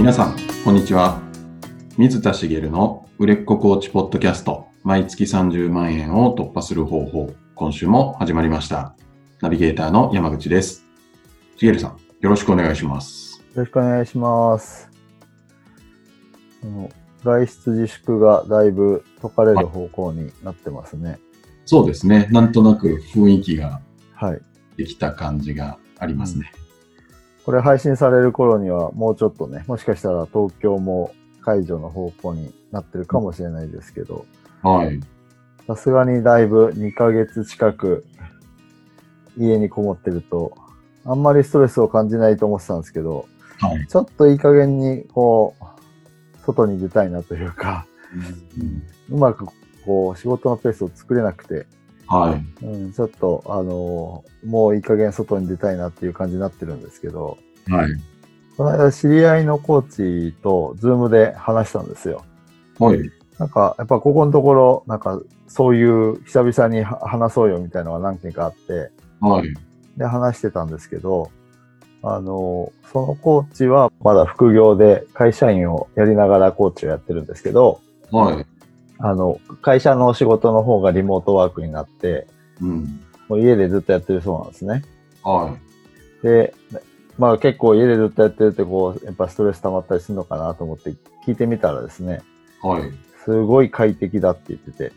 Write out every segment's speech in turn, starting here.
皆さん、こんにちは。水田茂の売れっ子コーチポッドキャスト、毎月30万円を突破する方法、今週も始まりました。ナビゲーターの山口です。茂さん、よろしくお願いします。よろしくお願いします。外出自粛がだいぶ解かれる方向になってますね。そうですね。なんとなく雰囲気がはい。できた感じがありますね。これ配信される頃にはもうちょっとね、もしかしたら東京も解除の方向になってるかもしれないですけど、はい。さすがにだいぶ2ヶ月近く家にこもってると、あんまりストレスを感じないと思ってたんですけど、はい。ちょっといい加減にこう、外に出たいなというか、うまくこう仕事のペースを作れなくて、はい。うん、ちょっと、あのーもういい加減外に出たいなっていう感じになってるんですけど、はい。この間知り合いのコーチとズームで話したんですよ。はい。なんか、やっぱここのところ、なんか、そういう久々には話そうよみたいなのが何件かあって、はい。で、話してたんですけど、あのーそのコーチはまだ副業で会社員をやりながらコーチをやってるんですけど、はい。あの、会社の仕事の方がリモートワークになって、うん。もう家でずっとやってるそうなんですね。はで、まあ結構家でずっとやってるってこう、やっぱストレス溜まったりするのかなと思って聞いてみたらですね、い。はい。すごい快適だって言ってて、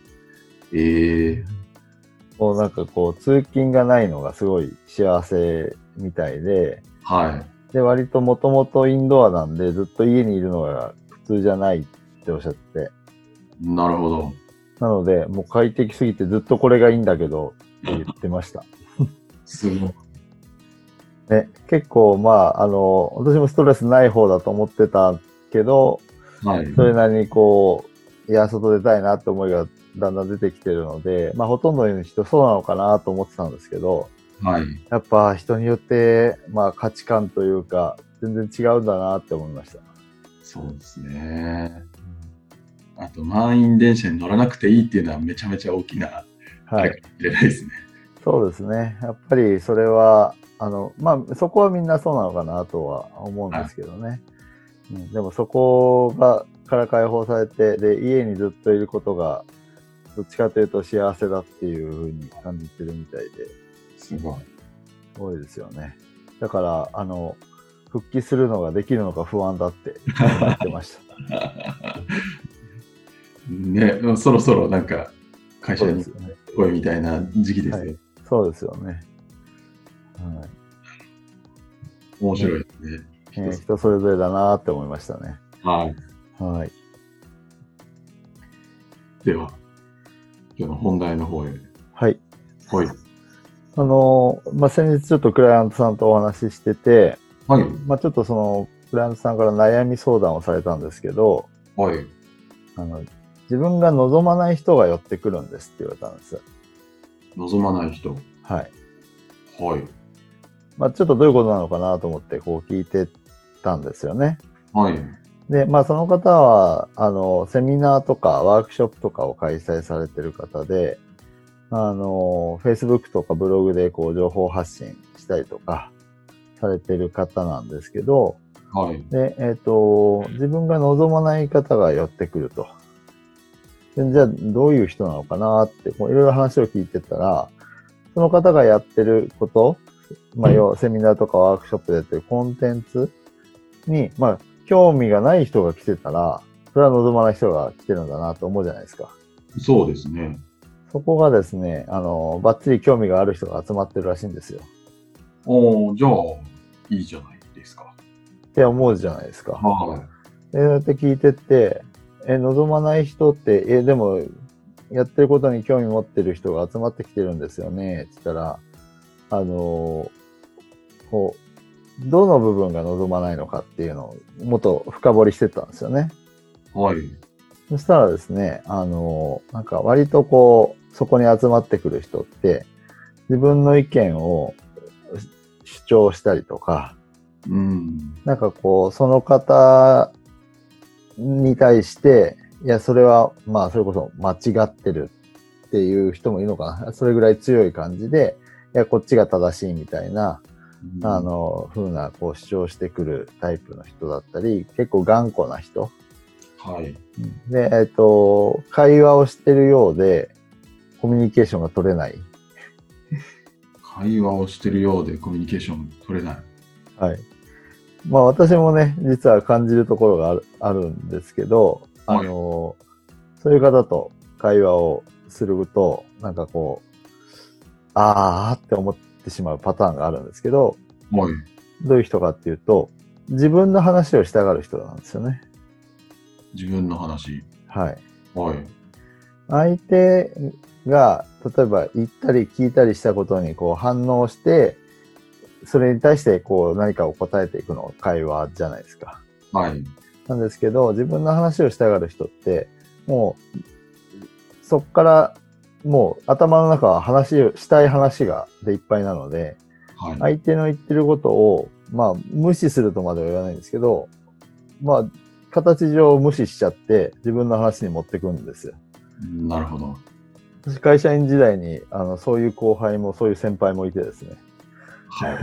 ええもうなんかこう通勤がないのがすごい幸せみたいで、はい。で、割ともともとインドアなんでずっと家にいるのが普通じゃないっておっしゃってて、なるほど。なのでもう快適すぎてずっとこれがいいんだけどって言ってました。すごい。ね、結構まあ、あの、私もストレスない方だと思ってたけど、はい。それなりにこう、いや、外出たいなって思いがだんだん出てきてるので、まあ、ほとんどの人そうなのかなと思ってたんですけど、はい。やっぱ人によって、まあ、価値観というか、全然違うんだなって思いました。そうですね。あと、満員電車に乗らなくていいっていうのはめちゃめちゃ大きな、あはい。れないですね。そうですね。やっぱりそれは、あの、まあ、そこはみんなそうなのかなとは思うんですけどね。うん、でもそこが、から解放されて、で、家にずっといることが、どっちかというと幸せだっていうふうに感じてるみたいで、すごい。すごいですよね。だから、あの、復帰するのができるのか不安だって言ってました。ね、そろそろなんか会社に。来いみたいな時期ですよ。はいそうですよね。はい。面白いですね。えー人それぞれだなって思いましたね。はい。はい。では、今日の本題の方へ。はい。はい。あのーまあ、先日ちょっとクライアントさんとお話ししてて、はい。まあ、ちょっとその、クライアントさんから悩み相談をされたんですけど、はい。あの、自分が望まない人が寄ってくるんですって言われたんです。望まない人。はい。はい。まあ、ちょっとどういうことなのかなと思ってこう聞いてたんですよね。はい。で、まあ、その方は、あの、セミナーとかワークショップとかを開催されてる方で、あの、Facebook とかブログでこう情報発信したりとかされてる方なんですけど、はい。で、えっ、と、自分が望まない方が寄ってくると。でじゃあ、どういう人なのかなって、いろいろ話を聞いてたら、その方がやってること、まあ、要はセミナーとかワークショップでやってるコンテンツに、まあ、興味がない人が来てたら、それは望まない人が来てるんだなと思うじゃないですか。そうですね。そこがですね、あの、バッチリ興味がある人が集まってるらしいんですよ。おー、じゃあ、いいじゃないですか。って思うじゃないですか。はで、そうやって聞いてって、え、望まない人って、え、でも、やってることに興味持ってる人が集まってきてるんですよね、って言ったら、あのーこう、どの部分が望まないのかっていうのをもっと深掘りしてったんですよね。い。はい。そしたらですね、あのーなんか割とこう、そこに集まってくる人って、自分の意見を主張したりとか、うん。なんかこう、その方に対して、いや、それは、まあ、それこそ間違ってるっていう人もいるのかな。それぐらい強い感じで、いや、こっちが正しいみたいな、うんあ、の、ふうな、こう主張してくるタイプの人だったり、結構頑固な人。はい。で、えっ、と、会話をしてるようで、コミュニケーションが取れない。会話をしてるようでコミュニケーション取れない。はい。まあ私もね、実は感じるところがあるあるんですけど、あの、そういう方と会話をすると、なんかこう、あーって思ってしまうパターンがあるんですけど、はい。どういう人かっていうと、自分の話をしたがる人なんですよね。自分の話。はい。はい。相手が、例えば言ったり聞いたりしたことにこう反応して、それに対してこう何かを答えていくのが会話じゃないですか。はい。なんですけど、自分の話をしたがる人って、もう、そっから、もう頭の中は話を、したい話がでいっぱいなので、はい。相手の言ってることを、まあ、無視するとまでは言わないんですけど、まあ、形上無視しちゃって、自分の話に持ってくんですよ。なるほど。私、会社員時代に、あの、そういう後輩も、そういう先輩もいてですね。は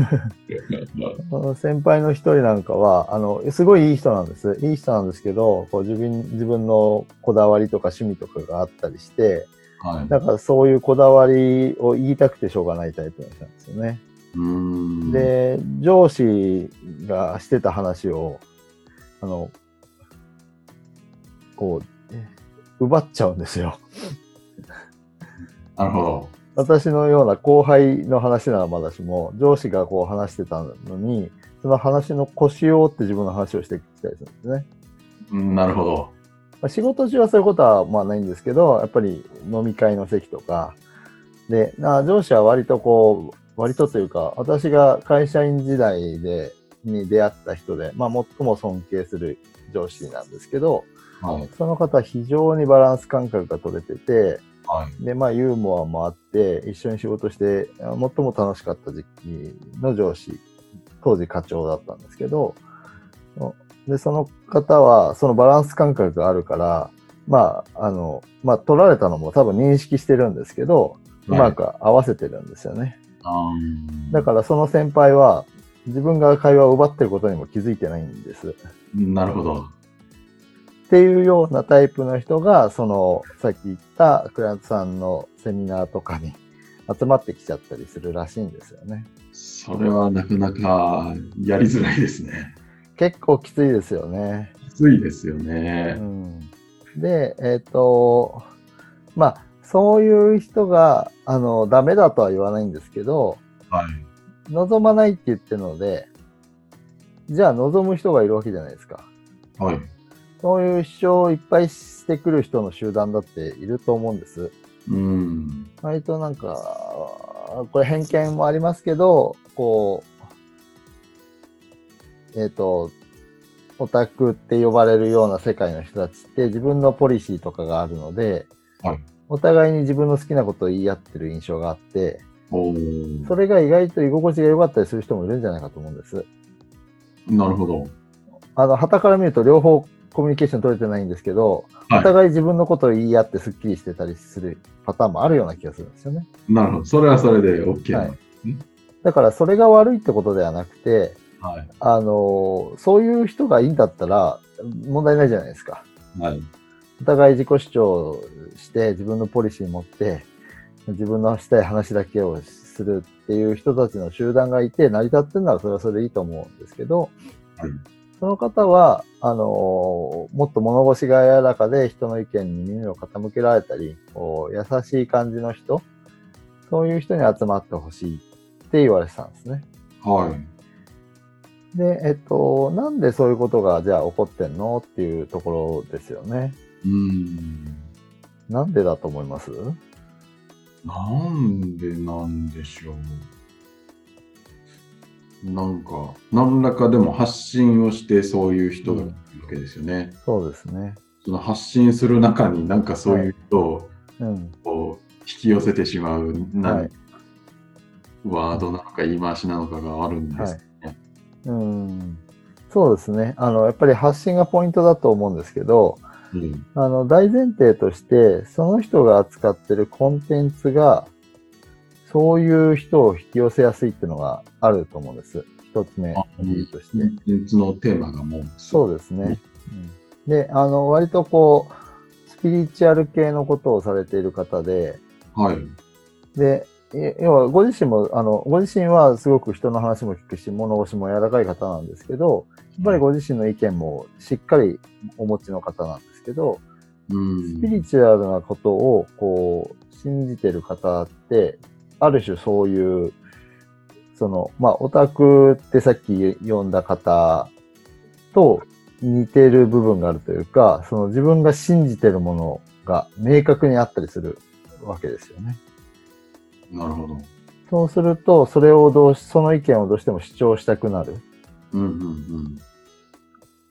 い。先輩の一人なんかは、あの、すごいいい人なんです。いい人なんですけど、こう自分、自分のこだわりとか趣味とかがあったりして、はい。だからそういうこだわりを言いたくてしょうがないタイプの人なんですよね。うーん。で、上司がしてた話を、あの、こう、奪っちゃうんですよ。なるほど。私のような後輩の話ならまだしも、上司がこう話してたのに、その話の腰を折って自分の話をしてきたりするんですね。うんなるほど。まあ、仕事中はそういうことはまあないんですけど、やっぱり飲み会の席とか、で、な上司は割とこう、割とというか、私が会社員時代で、に出会った人で、まあ最も尊敬する上司なんですけど、はい。その方は非常にバランス感覚が取れてて、はい。で、まあユーモアもあって、一緒に仕事して、あ最も楽しかった時期の上司、当時課長だったんですけど、で、その方は、そのバランス感覚があるから、まあ、あの、まあ、取られたのも多分認識してるんですけど、うまく合わせてるんですよね。あーだからその先輩は、自分が会話を奪ってることにも気づいてないんです。なるほど。っていうようなタイプの人が、その、さっき言ったクラントさんのセミナーとかに集まってきちゃったりするらしいんですよね。それはなかなかやりづらいですね。結構きついですよね。きついですようね。ん、で、えっ、と、まあ、そういう人が、あの、ダメだとは言わないんですけど、はい。望まないって言ってるので、じゃあ望む人がいるわけじゃないですか。はい。そういう主張をいっぱいしてくる人の集団だっていると思うんです。うん。割となんか、これ偏見もありますけど、こう、えっ、と、オタクって呼ばれるような世界の人たちって自分のポリシーとかがあるので、はいお互いに自分の好きなことを言い合ってる印象があって、それが意外と居心地が良かったりする人もいるんじゃないかと思うんです。なるほど。あの、旗から見ると両方コミュニケーション取れてないんですけど、はいお互い自分のことを言い合ってスッキリしてたりするパターンもあるような気がするんですよね。なるほど。それはそれで OK はないだからそれが悪いってことではなくて、はい。あの、そういう人がいいんだったら問題ないじゃないですか。はい。お互い自己主張して自分のポリシー持って自分のしたい話だけをするっていう人たちの集団がいて成り立ってるならそれはそれでいいと思うんですけど、はいその方は、あのもっと物腰が柔らかで人の意見に耳を傾けられたり、こう優しい感じの人、そういう人に集まってほしいって言われてたんですね。はい。で、えっと、なんでそういうことがじゃあ起こってんのっていうところですよね。うん。なんでだと思います？なんでなんでしょう。なんか、何らかでも発信をしてそういう人がいるわけですよね。そうですね。その発信する中になんかそういう人をうん。こう引き寄せてしまう、なはいワードなのか言い回しなのかがあるんですね。うん。そうですね。あの、やっぱり発信がポイントだと思うんですけど、うんあの、大前提として、その人が扱ってるコンテンツが、そういう人を引き寄せやすいっていうのがあると思うんです。一つ目あ、理由として。コンテンツのテーマがもう、そうですね。うんで、あの、割とこう、スピリチュアル系のことをされている方で、はい。で、え要はご自身も、あの、ご自身はすごく人の話も聞くし、物腰も柔らかい方なんですけど、やっぱりご自身の意見もしっかりお持ちの方なんですけど、うん。スピリチュアルなことを、こう、信じてる方って、ある種そういう、その、まあ、オタクってさっき読んだ方と似てる部分があるというか、その自分が信じてるものが明確にあったりするわけですよね。なるほど。そうすると、それをどうし、その意見をどうしても主張したくなる。うんうん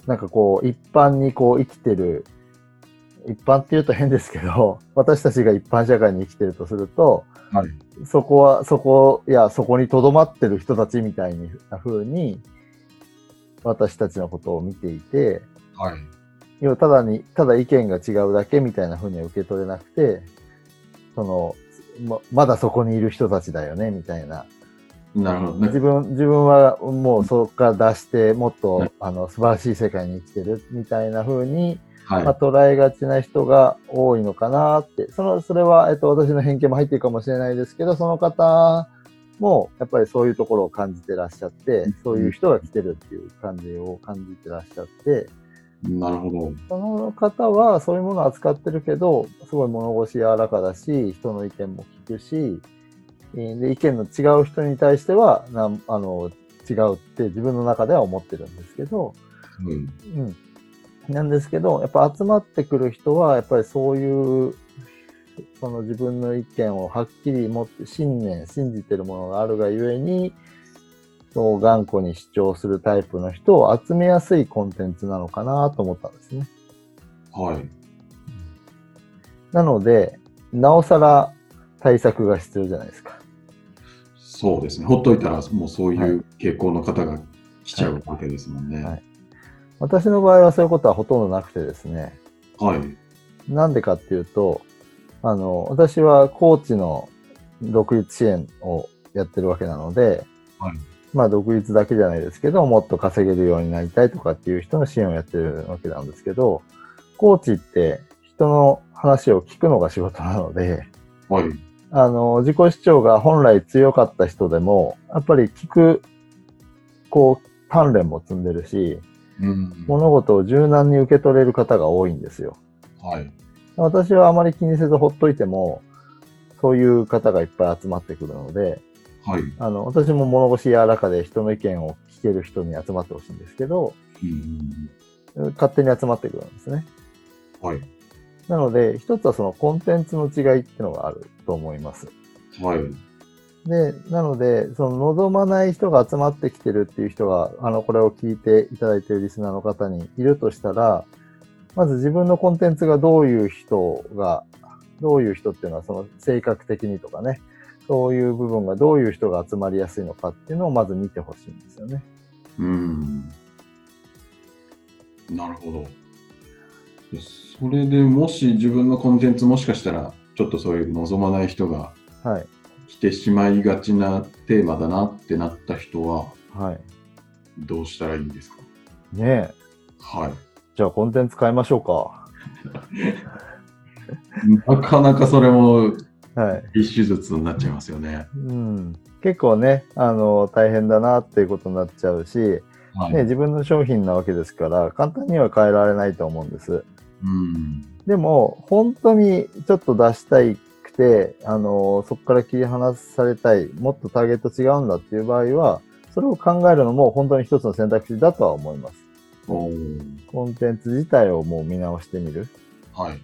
なんかこう、一般にこう生きてる、一般って言うと変ですけど、私たちが一般社会に生きてるとすると、うん。はい。そこは、そこ、いや、そこに留まってる人たちみたいな風に、私たちのことを見ていて、はい。要はただに、ただ意見が違うだけみたいな風には受け取れなくて、その、ままだそこにいる人たちだよね、みたいな。なるほどね。自分、自分はもうそこから出して、もっとはい、あの、素晴らしい世界に生きてる、みたいな風に、はい。まあ、捉えがちな人が多いのかなって、その、それは、えっと、私の偏見も入っているかもしれないですけど、その方も、やっぱりそういうところを感じてらっしゃってうん、そういう人が来てるっていう感じを感じてらっしゃって、なるほど。その方はそういうものを扱ってるけど、すごい物腰柔らかだし、人の意見も聞くし、えーで、意見の違う人に対しては、なんあの、違うって自分の中では思ってるんですけど、うん。うん。なんですけど、やっぱ集まってくる人は、やっぱりそういう、その自分の意見をはっきり持って、信念、信じてるものがあるがゆえに、そう頑固に主張するタイプの人を集めやすいコンテンツなのかなと思ったんですね。はい。なので、なおさら対策が必要じゃないですか。そうですね。ほっといたら、もうそういはう傾向の方が来ちゃうわけですもんね。はい私の場合はそういうことはほとんどなくてですね。はい。なんでかっていうと、あの、私はコーチの独立支援をやってるわけなので、はいまあ独立だけじゃないですけど、もっと稼げるようになりたいとかっていう人の支援をやってるわけなんですけど、コーチって人の話を聞くのが仕事なので、はい。あの、自己主張が本来強かった人でも、やっぱり聞く、こう、鍛錬も積んでるし、うん。物事を柔軟に受け取れる方が多いんですよ。はい。私はあまり気にせずほっといても、そういう方がいっぱい集まってくるので、はい。あの、私も物腰柔らかで人の意見を聞ける人に集まってほしいんですけど、うん。勝手に集まってくるんですね。はい。なので、一つはそのコンテンツの違いっていうのがあると思います。はい。で、なので、その望まない人が集まってきてるっていう人が、あの、これを聞いていただいているリスナーの方にいるとしたら、まず自分のコンテンツがどういう人が、どういう人っていうのはその性格的にとかね、そういう部分がどういう人が集まりやすいのかっていうのをまず見てほしいんですよね。うん。なるほど。でそれでもし自分のコンテンツもしかしたら、ちょっとそういう望まない人がはい。来てしまいがちなテーマだなってなった人は、はい。どうしたらいいんですか？ねえ。はい。じゃあコンテンツ変えましょうか。なかなかそれもはい。一手術になっちゃいますよね。うん。結構ね、あの、大変だなっていうことになっちゃうし、はい。ね、自分の商品なわけですから、簡単には変えられないと思うんです。うん。でも、本当にちょっと出したいくて、あの、そこから切り離されたい、もっとターゲット違うんだっていう場合は、それを考えるのも本当に一つの選択肢だとは思います。コンテンツ自体をもう見直してみる。はい。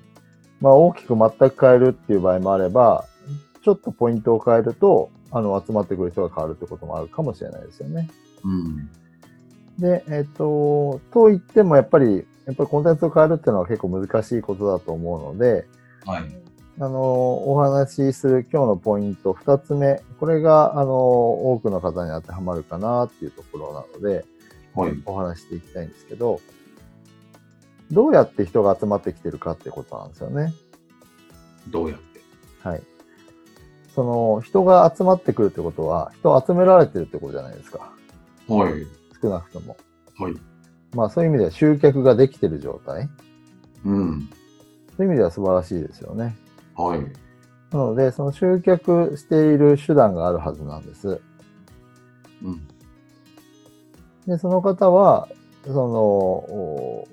まあ、大きく全く変えるっていう場合もあれば、ちょっとポイントを変えると、あの、集まってくる人が変わるってこともあるかもしれないですよね。うん。で、えっと、と言ってもやっぱり、やっぱりコンテンツを変えるっていうのは結構難しいことだと思うので、はい。あの、お話しする今日のポイント二つ目、これが、あの、多くの方に当てはまるかなっていうところなので、はい。お話していきたいんですけど、どうやって人が集まってきてるかってことなんですよね。どうやって？はい。その人が集まってくるってことは、人を集められてるってことじゃないですか。はい。少なくとも。はい。まあそういう意味では集客ができてる状態。うん。そういう意味では素晴らしいですよね。はい。なので、その集客している手段があるはずなんです。うん。で、その方は、その、お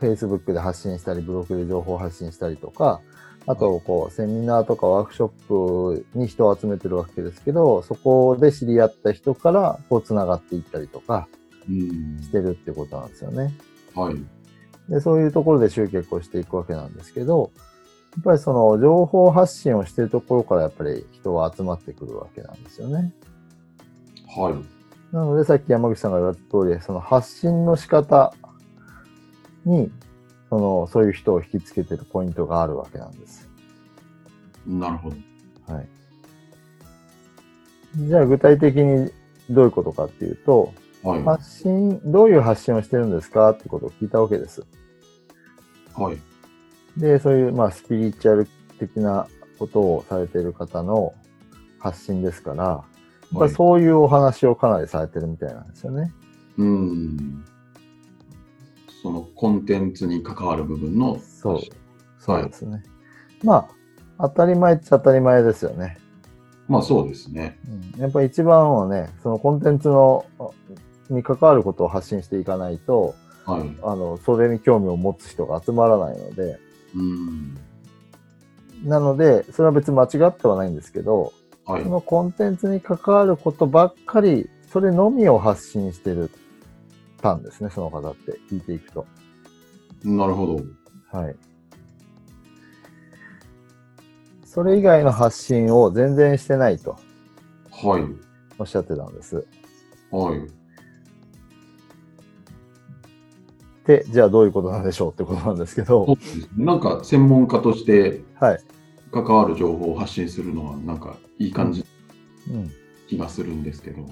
Facebook で発信したり、ブログで情報を発信したりとか、あと、こう、セミナーとかワークショップに人を集めてるわけですけど、そこで知り合った人から、こう、繋がっていったりとかうん。してるってことなんですよね。はい。で、そういうところで集客をしていくわけなんですけど、やっぱりその情報発信をしているところからやっぱり人は集まってくるわけなんですよね。はい。なのでさっき山口さんが言われた通り、その発信の仕方に、その、そういう人を引きつけてるポイントがあるわけなんです。なるほど。はい。じゃあ具体的にどういうことかっていうと、はい。発信、どういう発信をしてるんですかってことを聞いたわけです。はい。で、そういう、まあ、スピリチュアル的なことをされている方の発信ですから、やっぱはいりそういうお話をかなりされてるみたいなんですよね。うん。そのコンテンツに関わる部分の。そう。そうですね。まあ、当たり前っちゃ当たり前ですよね。まあそうですね。うん、やっぱり一番はね、そのコンテンツの、に関わることを発信していかないと、はい。あの、それに興味を持つ人が集まらないので、うん。なので、それは別に間違ってはないんですけど、はいそ。のコンテンツに関わることばっかり、それのみを発信してるたんですね、その方って聞いていくと。なるほど。はい。それ以外の発信を全然してないとはい。おっしゃってたんです。はい。で、じゃあどういうことなんでしょうってことなんですけど、なんか専門家としてはい。関わる情報を発信するのはなんかいい感じうん。気がするんですけど。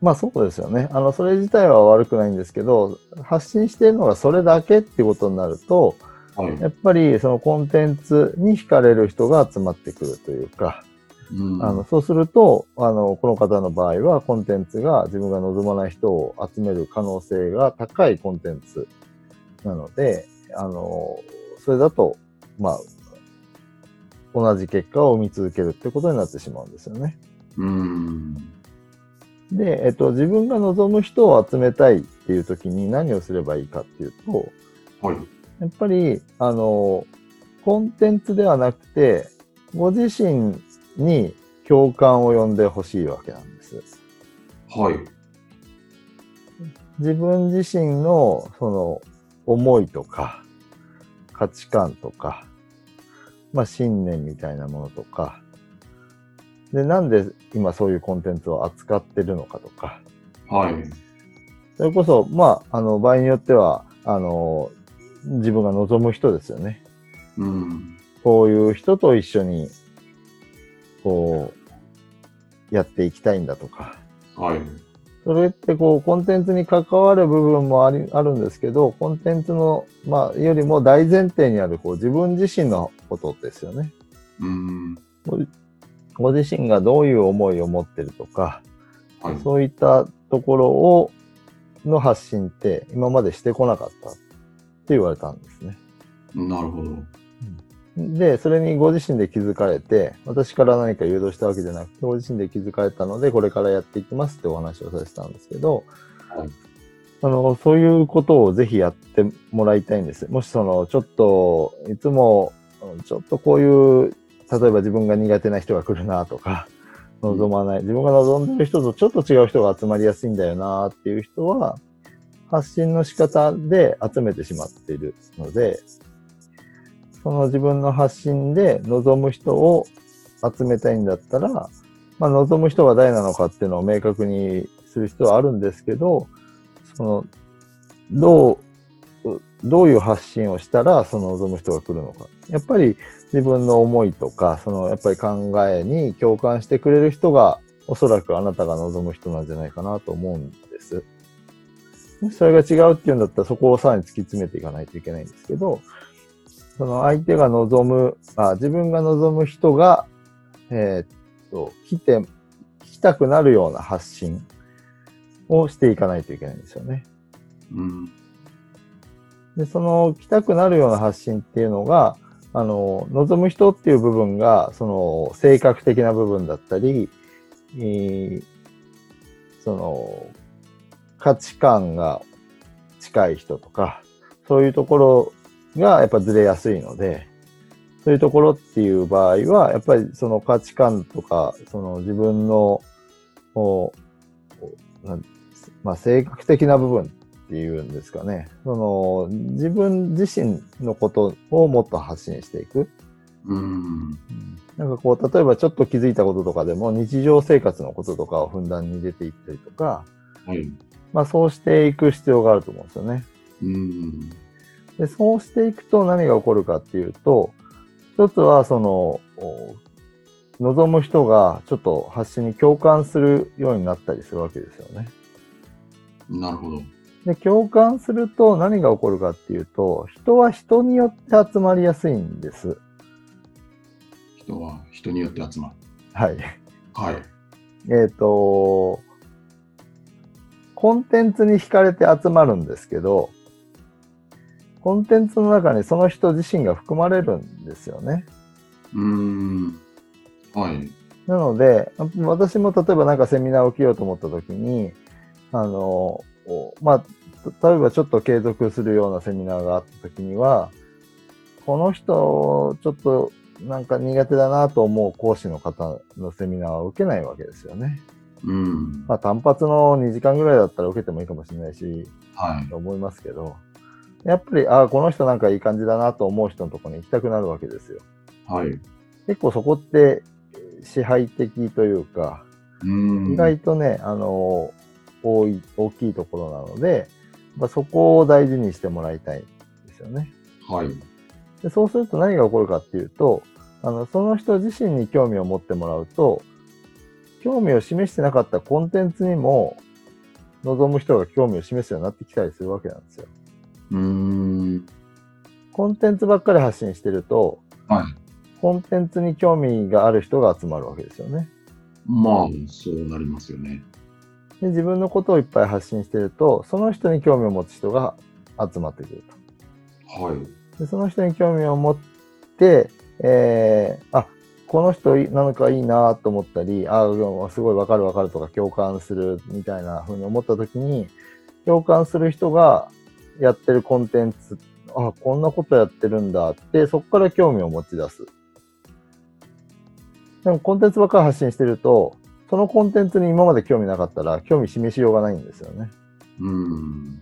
まあそうですよね。あの、それ自体は悪くないんですけど、発信しているのがそれだけっていうことになると、はい。やっぱりそのコンテンツに惹かれる人が集まってくるというか、うん。あの、そうすると、あの、この方の場合はコンテンツが自分が望まない人を集める可能性が高いコンテンツなので、あの、それだと、まあ、同じ結果を生み続けるってことになってしまうんですよね。うん。で、えっと、自分が望む人を集めたいっていう時に何をすればいいかっていうと、はい。やっぱり、あの、コンテンツではなくて、ご自身に共感を呼んでほしいわけなんです。はい。自分自身の、その、思いとか、価値観とか、まあ、信念みたいなものとか、で、なんで今そういうコンテンツを扱ってるのかとか、はい。それこそ、まあ、あの、場合によっては、あの、自分が望む人ですよね。うん。こういう人と一緒に、こう、やっていきたいんだとか。はい。それってこう、コンテンツに関わる部分もあり、あるんですけど、コンテンツの、まあ、よりも大前提にある、こう、自分自身のことですよね。うん。ごご自身がどういう思いを持ってるとか、はい。そういったところを、の発信って今までしてこなかったって言われたんですね。なるほど。で、それにご自身で気づかれて、私から何か誘導したわけじゃなくて、ご自身で気づかれたので、これからやっていきますってお話をさせたんですけど、はいあの、そういうことをぜひやってもらいたいんです。もしその、ちょっと、いつも、ちょっとこういう、例えば自分が苦手な人が来るなとか、望まない、自分が望んでる人とちょっと違う人が集まりやすいんだよなっていう人は、発信の仕方で集めてしまっているので、その自分の発信で望む人を集めたいんだったら、まあ、望む人が誰なのかっていうのを明確にする必要はあるんですけど、その、どう、どういう発信をしたらその望む人が来るのか。やっぱり自分の思いとか、そのやっぱり考えに共感してくれる人がおそらくあなたが望む人なんじゃないかなと思うんです。それが違うっていうんだったらそこをさらに突き詰めていかないといけないんですけど、その相手が望む、あ自分が望む人が、えーと、来て、来たくなるような発信をしていかないといけないんですよね。うん。で、その来たくなるような発信っていうのが、あの、望む人っていう部分が、その、性格的な部分だったり、えーその、価値観が近い人とか、そういうところがやっぱずれやすいので、そういうところっていう場合は、やっぱりその価値観とか、その自分の、まあ、性格的な部分っていうんですかね。その、自分自身のことをもっと発信していく。うん。なんかこう、例えばちょっと気づいたこととかでも、日常生活のこととかをふんだんに出ていったりとか、はい。まあそうしていく必要があると思うんですよね。うん。で、そうしていくと何が起こるかっていうと、一つはその、お望む人がちょっと発信に共感するようになったりするわけですよね。なるほど。で、共感すると何が起こるかっていうと、人は人によって集まりやすいんです。人は人によって集まる。はい。はい。えっ、と、コンテンツに惹かれて集まるんですけど、コンテンツの中にその人自身が含まれるんですよね。うん。はい。なので、私も例えばなんかセミナーを受けようと思った時に、あの、おまあ、例えばちょっと継続するようなセミナーがあった時には、この人、ちょっとなんか苦手だなと思う講師の方のセミナーは受けないわけですよね。うん。まあ単発の2時間ぐらいだったら受けてもいいかもしれないし、はい。と思いますけど、やっぱり、ああ、この人なんかいい感じだなと思う人のところに行きたくなるわけですよ。はい。結構そこって支配的というか、うん。意外とね、あの、多い、大きいところなので、まあ、そこを大事にしてもらいたいですよね。はい。でそうすると何が起こるかっていうと、あの、その人自身に興味を持ってもらうと、興味を示してなかったコンテンツにも、望む人が興味を示すようになってきたりするわけなんですよ。うん。コンテンツばっかり発信してると、はい。コンテンツに興味がある人が集まるわけですよね。まあ、そうなりますよね。で自分のことをいっぱい発信してると、その人に興味を持つ人が集まってくると。はい。でその人に興味を持って、えー、あ、この人いなんかいいなと思ったり、あ、うんすごいわかるわかるとか共感するみたいな風に思った時に、共感する人がやってるコンテンツ、あ、こんなことやってるんだって、そこから興味を持ち出す。でもコンテンツばっかり発信してると、そのコンテンツに今まで興味なかったら、興味示しようがないんですよね。うん。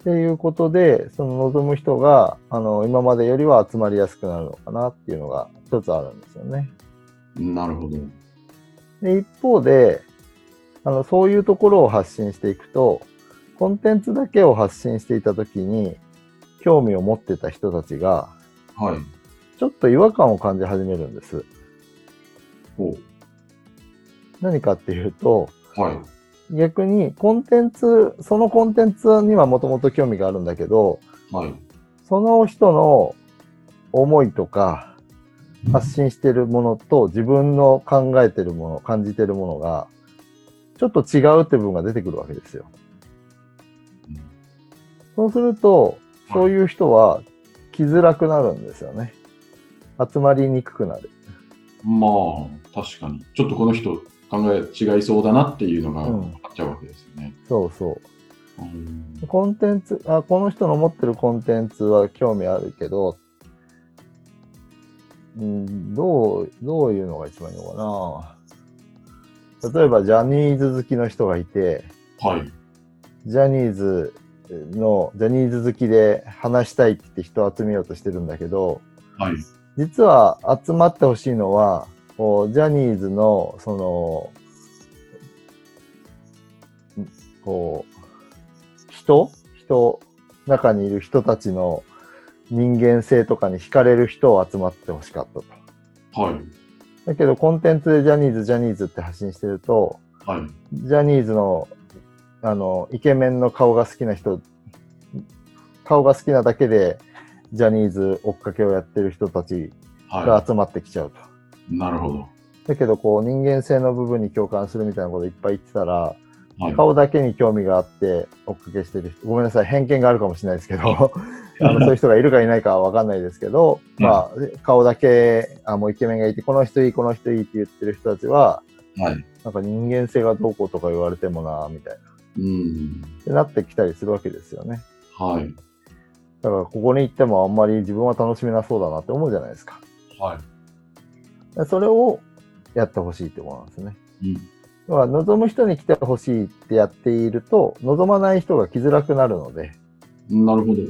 っていうことで、その望む人が、あの、今までよりは集まりやすくなるのかなっていうのが一つあるんですよね。なるほど。で、一方で、あの、そういうところを発信していくと、コンテンツだけを発信していたときに、興味を持ってた人たちが、はい。ちょっと違和感を感じ始めるんです。ほ何かっていうと、う。はい。逆にコンテンツ、そのコンテンツにはもともと興味があるんだけど、はい。その人の思いとか、発信してるものと自分の考えてるもの、感じてるものが、ちょっと違うって部分が出てくるわけですよ。そうすると、そういう人は来づらくなるんですよね。集まりにくくなる。まあ、確かに。ちょっとこの人考え違いそうだなっていうのがうん分かっちゃうわけですよね。そうそう。うんコンテンツ、あ、この人の持ってるコンテンツは興味あるけど、うん、どう、どういうのが一番いいのかな例えば、ジャニーズ好きの人がいて、はい。ジャニーズの、ジャニーズ好きで話したいって人を集めようとしてるんだけど、はい。実は集まってほしいのは、ジャニーズの、その、んこう、人？人、中にいる人たちの人間性とかに惹かれる人を集まってほしかったと。はい。だけど、コンテンツでジャニーズ、ジャニーズって発信してると、はい。ジャニーズの、あの、イケメンの顔が好きな人、顔が好きなだけで、ジャニーズ追っかけをやってる人たちがは集まってきちゃうと。い。なるほど。だけど、こう、人間性の部分に共感するみたいなこといっぱい言ってたら、はい。顔だけに興味があって追っかけしてる人、ごめんなさい、偏見があるかもしれないですけど、あのそういう人がいるかいないかはわかんないですけど、うんまあ、顔だけ、あ、もうイケメンがいて、この人いい、この人いいって言ってる人たちは、はい。なんか人間性がどうこうとか言われてもな、みたいな。うん。ってなってきたりするわけですよね。はい。だから、ここに行ってもあんまり自分は楽しめなそうだなって思うじゃないですか。はい。それをやってほしいってことなんですね。うん。要は望む人に来てほしいってやっていると、望まない人が来づらくなるので、なるほど。だ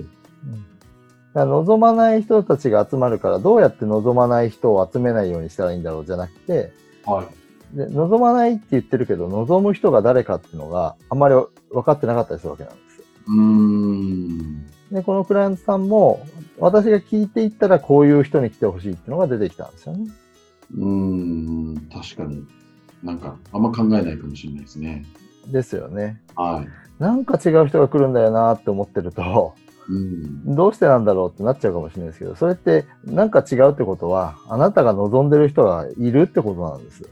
から望まない人たちが集まるから、どうやって望まない人を集めないようにしたらいいんだろうじゃなくて、はい。で望まないって言ってるけど、望む人が誰かっていうのがあんまり分かってなかったりするわけなんですよ。うーん。で、このクライアントさんも、私が聞いていったらこういう人に来てほしいっていうのが出てきたんですよね。うーん。確かに。なんか、あんま考えないかもしれないですね。ですよね。はい。なんか違う人が来るんだよなって思ってると、うん。どうしてなんだろうってなっちゃうかもしれないですけど、それってなんか違うってことは、あなたが望んでる人がいるってことなんです。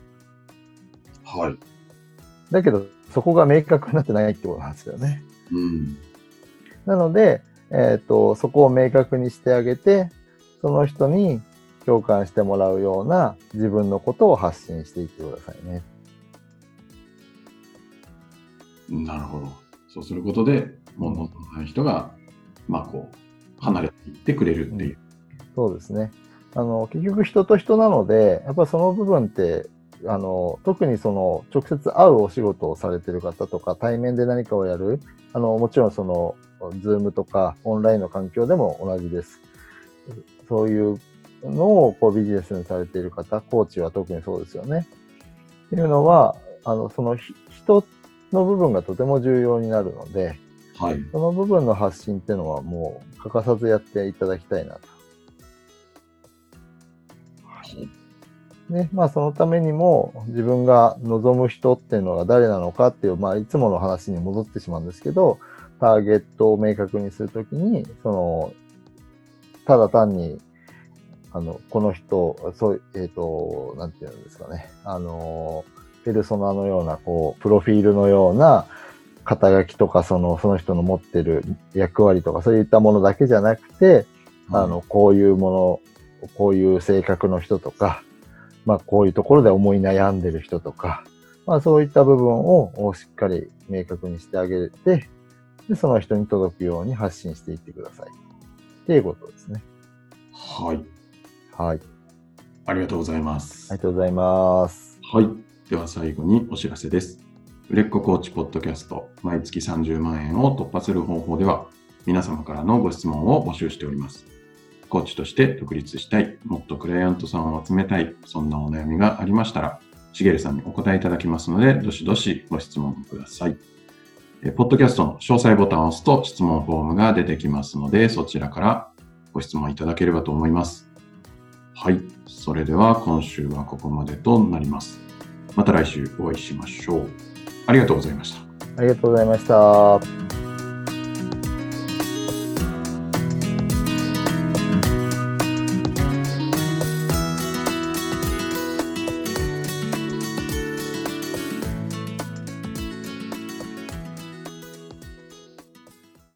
はい。だけど、そこが明確になってないってことなんですよね。うん。なので、えっ、と、そこを明確にしてあげて、その人に共感してもらうような自分のことを発信していってくださいね。なるほど。そうすることで、もう望まない人が、まあこう、離れていってくれるっていう。そうですね。あの、結局人と人なので、やっぱその部分って、あの、特にその、直接会うお仕事をされてる方とか、対面で何かをやる、あの、もちろんその、ズームとかオンラインの環境でも同じです。そういうのをこうビジネスにされている方、コーチは特にそうですよね。っていうのは、あの、そのひ人の部分がとても重要になるので、はい。その部分の発信っていうのはもう欠かさずやっていただきたいなと。ね、まあそのためにも自分が望む人っていうのが誰なのかっていう、まあいつもの話に戻ってしまうんですけど、ターゲットを明確にするときに、その、ただ単に、あの、この人、そう、えっ、と、なんていうんですかね、あの、ペルソナのような、こう、プロフィールのような、肩書きとか、その、その人の持ってる役割とか、そういったものだけじゃなくて、あの、こういうもの、こういう性格の人とか、まあ、こういうところで思い悩んでる人とか、まあ、そういった部分をしっかり明確にしてあげて、で、その人に届くように発信していってください。っていうことですね。はい。はい。ありがとうございます。ありがとうございます。はい。では最後にお知らせです。売れっ子コーチポッドキャスト、毎月30万円を突破する方法では、皆様からのご質問を募集しております。コーチとして独立したい、もっとクライアントさんを集めたい、そんなお悩みがありましたら、しげるさんにお答えいただきますので、どしどしご質問ください。えポッドキャストの詳細ボタンを押すと質問フォームが出てきますので、そちらからご質問いただければと思います。はい。それでは今週はここまでとなります。また来週お会いしましょう。ありがとうございました。ありがとうございました。